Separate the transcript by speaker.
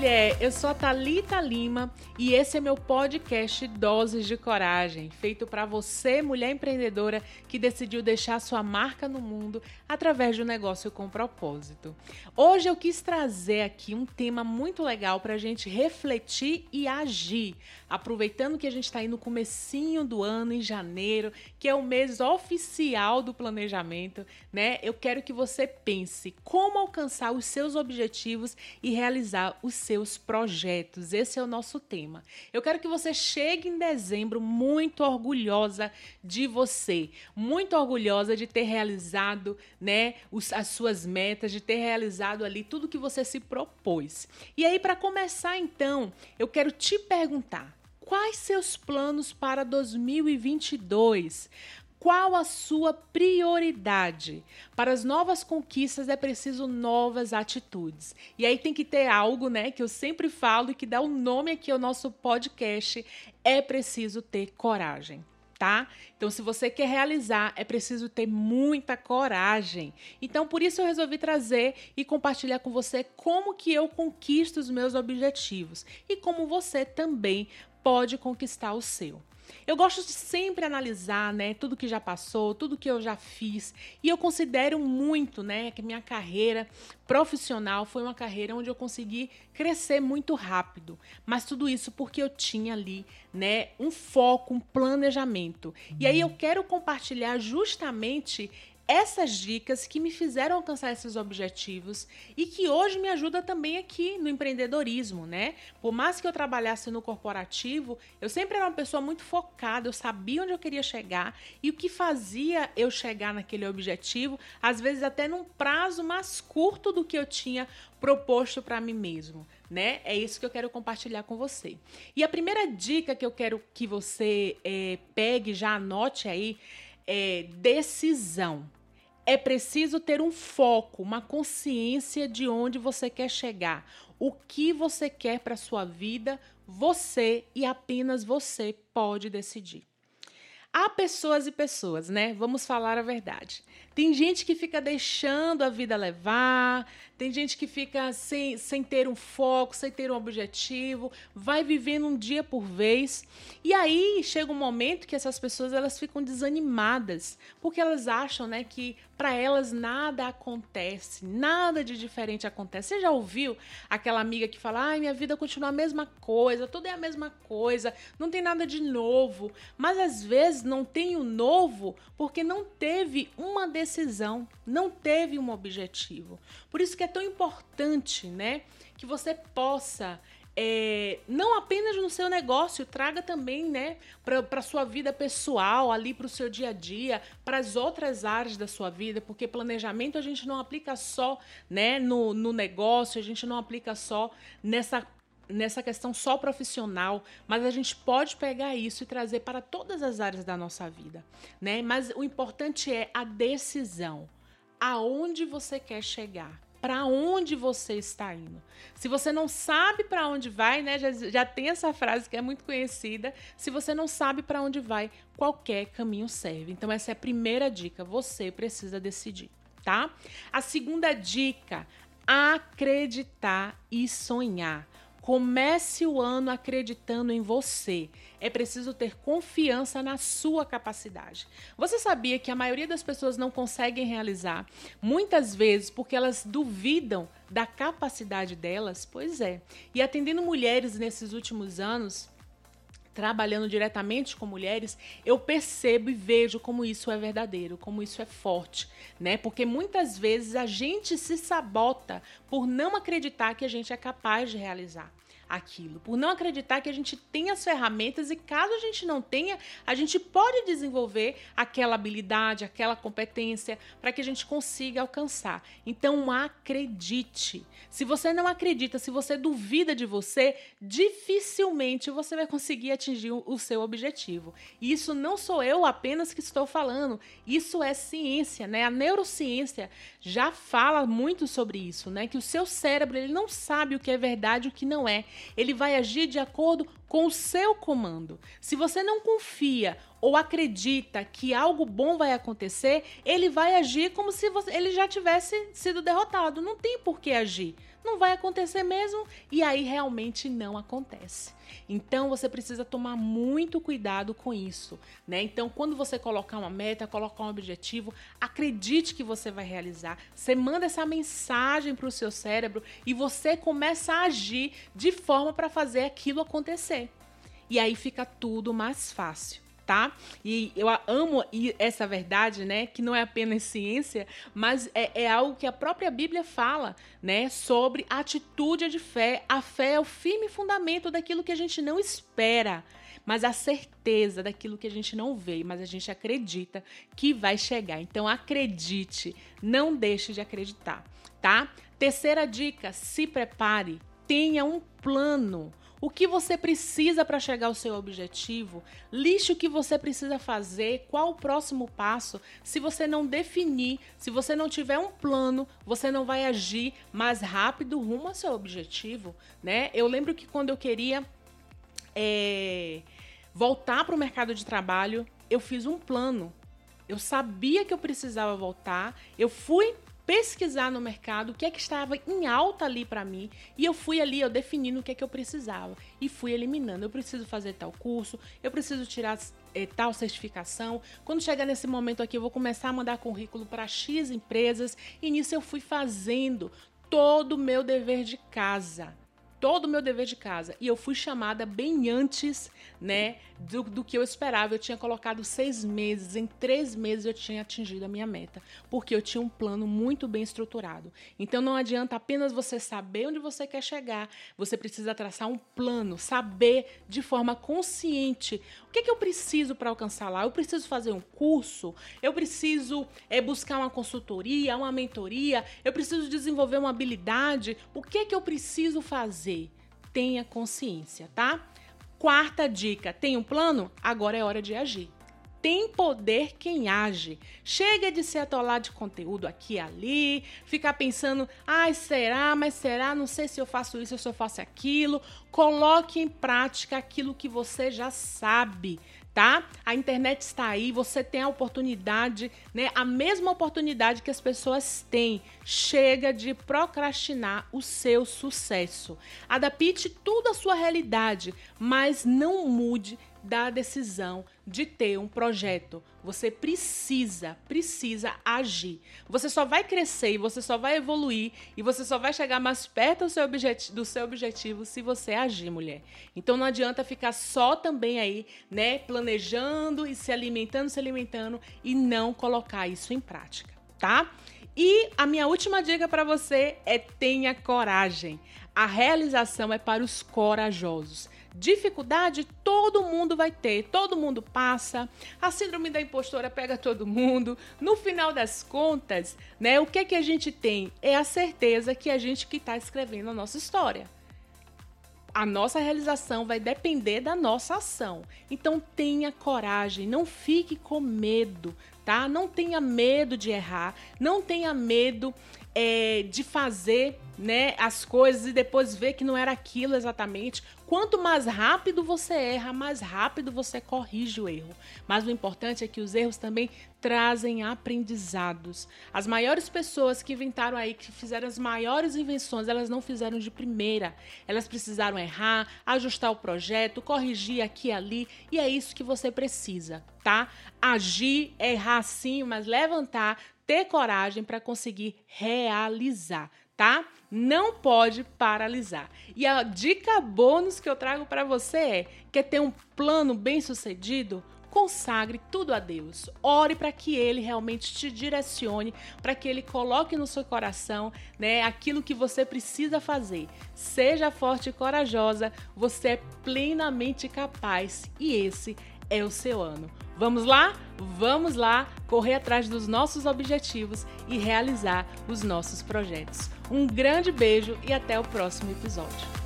Speaker 1: mulher! Eu sou a Thalita Lima e esse é meu podcast Doses de Coragem, feito para você, mulher empreendedora que decidiu deixar sua marca no mundo através de um negócio com propósito. Hoje eu quis trazer aqui um tema muito legal para a gente refletir e agir, aproveitando que a gente está aí no comecinho do ano, em janeiro, que é o mês oficial do planejamento, né? Eu quero que você pense como alcançar os seus objetivos e realizar os seus projetos. Esse é o nosso tema. Eu quero que você chegue em dezembro muito orgulhosa de você, muito orgulhosa de ter realizado, né, os, as suas metas, de ter realizado ali tudo que você se propôs. E aí para começar então, eu quero te perguntar, quais seus planos para 2022? Qual a sua prioridade? Para as novas conquistas é preciso novas atitudes. E aí tem que ter algo, né, que eu sempre falo e que dá o um nome aqui ao nosso podcast, é preciso ter coragem. Tá? Então, se você quer realizar, é preciso ter muita coragem. Então, por isso eu resolvi trazer e compartilhar com você como que eu conquisto os meus objetivos e como você também pode conquistar o seu. Eu gosto de sempre analisar, né, tudo que já passou, tudo que eu já fiz, e eu considero muito, né, que minha carreira profissional foi uma carreira onde eu consegui crescer muito rápido, mas tudo isso porque eu tinha ali, né, um foco, um planejamento. E aí eu quero compartilhar justamente essas dicas que me fizeram alcançar esses objetivos e que hoje me ajuda também aqui no empreendedorismo, né? Por mais que eu trabalhasse no corporativo, eu sempre era uma pessoa muito focada, eu sabia onde eu queria chegar e o que fazia eu chegar naquele objetivo, às vezes até num prazo mais curto do que eu tinha proposto para mim mesmo, né? É isso que eu quero compartilhar com você. E a primeira dica que eu quero que você é, pegue, já anote aí, é decisão é preciso ter um foco, uma consciência de onde você quer chegar, o que você quer para sua vida, você e apenas você pode decidir. Há pessoas e pessoas, né? Vamos falar a verdade. Tem gente que fica deixando a vida levar, tem gente que fica sem, sem ter um foco, sem ter um objetivo, vai vivendo um dia por vez. E aí chega um momento que essas pessoas elas ficam desanimadas, porque elas acham, né, que para elas nada acontece, nada de diferente acontece. Você já ouviu aquela amiga que fala: "Ai, minha vida continua a mesma coisa, tudo é a mesma coisa, não tem nada de novo". Mas às vezes não tem o novo porque não teve uma decisão, não teve um objetivo. Por isso que é tão importante, né, que você possa é, não apenas no seu negócio, traga também né, para sua vida pessoal, ali para o seu dia a dia, para as outras áreas da sua vida, porque planejamento a gente não aplica só né, no, no negócio, a gente não aplica só nessa nessa questão só profissional, mas a gente pode pegar isso e trazer para todas as áreas da nossa vida, né? Mas o importante é a decisão. Aonde você quer chegar? Para onde você está indo? Se você não sabe para onde vai, né? Já, já tem essa frase que é muito conhecida. Se você não sabe para onde vai, qualquer caminho serve. Então essa é a primeira dica. Você precisa decidir, tá? A segunda dica: acreditar e sonhar. Comece o ano acreditando em você. É preciso ter confiança na sua capacidade. Você sabia que a maioria das pessoas não conseguem realizar, muitas vezes porque elas duvidam da capacidade delas? Pois é. E atendendo mulheres nesses últimos anos, trabalhando diretamente com mulheres, eu percebo e vejo como isso é verdadeiro, como isso é forte, né? Porque muitas vezes a gente se sabota por não acreditar que a gente é capaz de realizar aquilo, por não acreditar que a gente tem as ferramentas e caso a gente não tenha, a gente pode desenvolver aquela habilidade, aquela competência para que a gente consiga alcançar. Então acredite. Se você não acredita, se você duvida de você, dificilmente você vai conseguir atingir o seu objetivo. E isso não sou eu apenas que estou falando, isso é ciência, né? A neurociência já fala muito sobre isso, né? Que o seu cérebro ele não sabe o que é verdade e o que não é ele vai agir de acordo com o seu comando. Se você não confia ou acredita que algo bom vai acontecer, ele vai agir como se você, ele já tivesse sido derrotado. Não tem por que agir. Não vai acontecer mesmo e aí realmente não acontece. Então você precisa tomar muito cuidado com isso, né? Então, quando você colocar uma meta, colocar um objetivo, acredite que você vai realizar. Você manda essa mensagem para o seu cérebro e você começa a agir de forma para fazer aquilo acontecer. E aí fica tudo mais fácil tá? E eu amo essa verdade, né? Que não é apenas ciência, mas é, é algo que a própria Bíblia fala, né? Sobre a atitude de fé. A fé é o firme fundamento daquilo que a gente não espera mas a certeza daquilo que a gente não vê, mas a gente acredita que vai chegar. Então acredite, não deixe de acreditar, tá? Terceira dica: se prepare, tenha um plano o que você precisa para chegar ao seu objetivo, liste o que você precisa fazer, qual o próximo passo. Se você não definir, se você não tiver um plano, você não vai agir mais rápido rumo ao seu objetivo, né? Eu lembro que quando eu queria é, voltar para o mercado de trabalho, eu fiz um plano. Eu sabia que eu precisava voltar, eu fui pesquisar no mercado o que é que estava em alta ali para mim e eu fui ali, eu definindo o que é que eu precisava e fui eliminando. Eu preciso fazer tal curso, eu preciso tirar é, tal certificação. Quando chegar nesse momento aqui, eu vou começar a mandar currículo para X empresas e nisso eu fui fazendo todo o meu dever de casa todo o meu dever de casa. E eu fui chamada bem antes, né, do, do que eu esperava. Eu tinha colocado seis meses, em três meses eu tinha atingido a minha meta, porque eu tinha um plano muito bem estruturado. Então não adianta apenas você saber onde você quer chegar, você precisa traçar um plano, saber de forma consciente o que, que eu preciso para alcançar lá. Eu preciso fazer um curso, eu preciso é, buscar uma consultoria, uma mentoria, eu preciso desenvolver uma habilidade. O que, que eu preciso fazer? Tenha consciência, tá? Quarta dica: tem um plano? Agora é hora de agir. Tem poder quem age. Chega de se atolar de conteúdo aqui e ali, ficar pensando, ai, será, mas será, não sei se eu faço isso, se eu faço aquilo. Coloque em prática aquilo que você já sabe tá? A internet está aí, você tem a oportunidade, né? A mesma oportunidade que as pessoas têm. Chega de procrastinar o seu sucesso. Adapte tudo à sua realidade, mas não mude da decisão de ter um projeto. Você precisa, precisa agir. Você só vai crescer e você só vai evoluir e você só vai chegar mais perto do seu, objetivo, do seu objetivo se você agir, mulher. Então não adianta ficar só também aí, né, planejando e se alimentando, se alimentando e não colocar isso em prática, tá? E a minha última dica para você é tenha coragem. A realização é para os corajosos. Dificuldade todo mundo vai ter, todo mundo passa. A síndrome da impostora pega todo mundo. No final das contas, né, o que é que a gente tem? É a certeza que a gente que está escrevendo a nossa história. A nossa realização vai depender da nossa ação. Então tenha coragem, não fique com medo, tá? Não tenha medo de errar, não tenha medo é, de fazer né, as coisas e depois ver que não era aquilo exatamente. Quanto mais rápido você erra, mais rápido você corrige o erro. Mas o importante é que os erros também trazem aprendizados. As maiores pessoas que inventaram aí, que fizeram as maiores invenções, elas não fizeram de primeira. Elas precisaram errar, ajustar o projeto, corrigir aqui e ali, e é isso que você precisa, tá? Agir, errar sim, mas levantar, ter coragem para conseguir realizar, tá? Não pode paralisar. E a dica bônus que eu trago para você é: quer ter um plano bem sucedido? Consagre tudo a Deus. Ore para que Ele realmente te direcione, para que Ele coloque no seu coração né, aquilo que você precisa fazer. Seja forte e corajosa, você é plenamente capaz e esse é o seu ano. Vamos lá? Vamos lá correr atrás dos nossos objetivos e realizar os nossos projetos. Um grande beijo e até o próximo episódio.